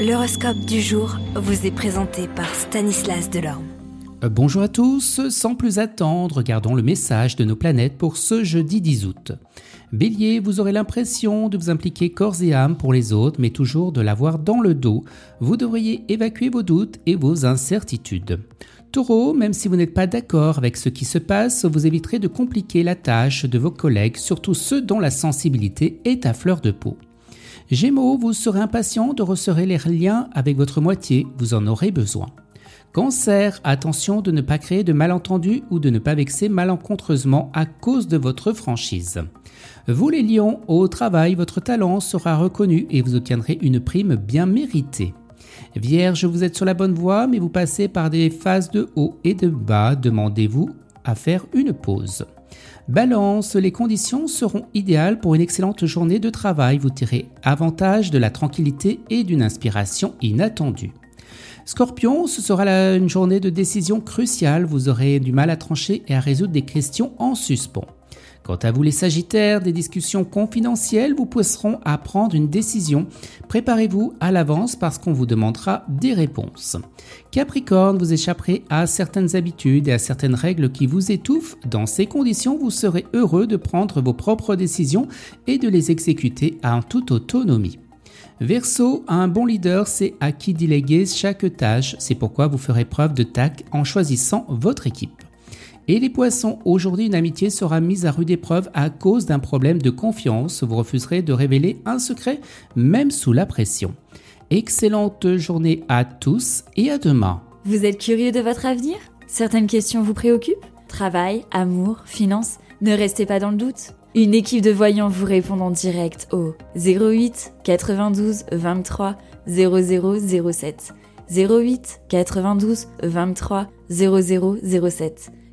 L'horoscope du jour vous est présenté par Stanislas Delorme. Euh, bonjour à tous, sans plus attendre, regardons le message de nos planètes pour ce jeudi 10 août. Bélier, vous aurez l'impression de vous impliquer corps et âme pour les autres, mais toujours de l'avoir dans le dos. Vous devriez évacuer vos doutes et vos incertitudes. Taureau, même si vous n'êtes pas d'accord avec ce qui se passe, vous éviterez de compliquer la tâche de vos collègues, surtout ceux dont la sensibilité est à fleur de peau. Gémeaux, vous serez impatient de resserrer les liens avec votre moitié, vous en aurez besoin. Cancer, attention de ne pas créer de malentendus ou de ne pas vexer malencontreusement à cause de votre franchise. Vous les lions, au travail, votre talent sera reconnu et vous obtiendrez une prime bien méritée. Vierge, vous êtes sur la bonne voie, mais vous passez par des phases de haut et de bas. Demandez-vous à faire une pause. Balance, les conditions seront idéales pour une excellente journée de travail. Vous tirez avantage de la tranquillité et d'une inspiration inattendue. Scorpion, ce sera une journée de décision cruciale. Vous aurez du mal à trancher et à résoudre des questions en suspens. Quant à vous les Sagittaires, des discussions confidentielles vous pousseront à prendre une décision. Préparez-vous à l'avance parce qu'on vous demandera des réponses. Capricorne, vous échapperez à certaines habitudes et à certaines règles qui vous étouffent. Dans ces conditions, vous serez heureux de prendre vos propres décisions et de les exécuter en toute autonomie. Verseau, un bon leader, c'est à qui déléguer chaque tâche. C'est pourquoi vous ferez preuve de tact en choisissant votre équipe. Et les poissons, aujourd'hui une amitié sera mise à rude épreuve à cause d'un problème de confiance. Vous refuserez de révéler un secret, même sous la pression. Excellente journée à tous et à demain. Vous êtes curieux de votre avenir? Certaines questions vous préoccupent? Travail, amour, finances Ne restez pas dans le doute. Une équipe de voyants vous répond en direct au 08 92 23 0007. 08 92 23 0007.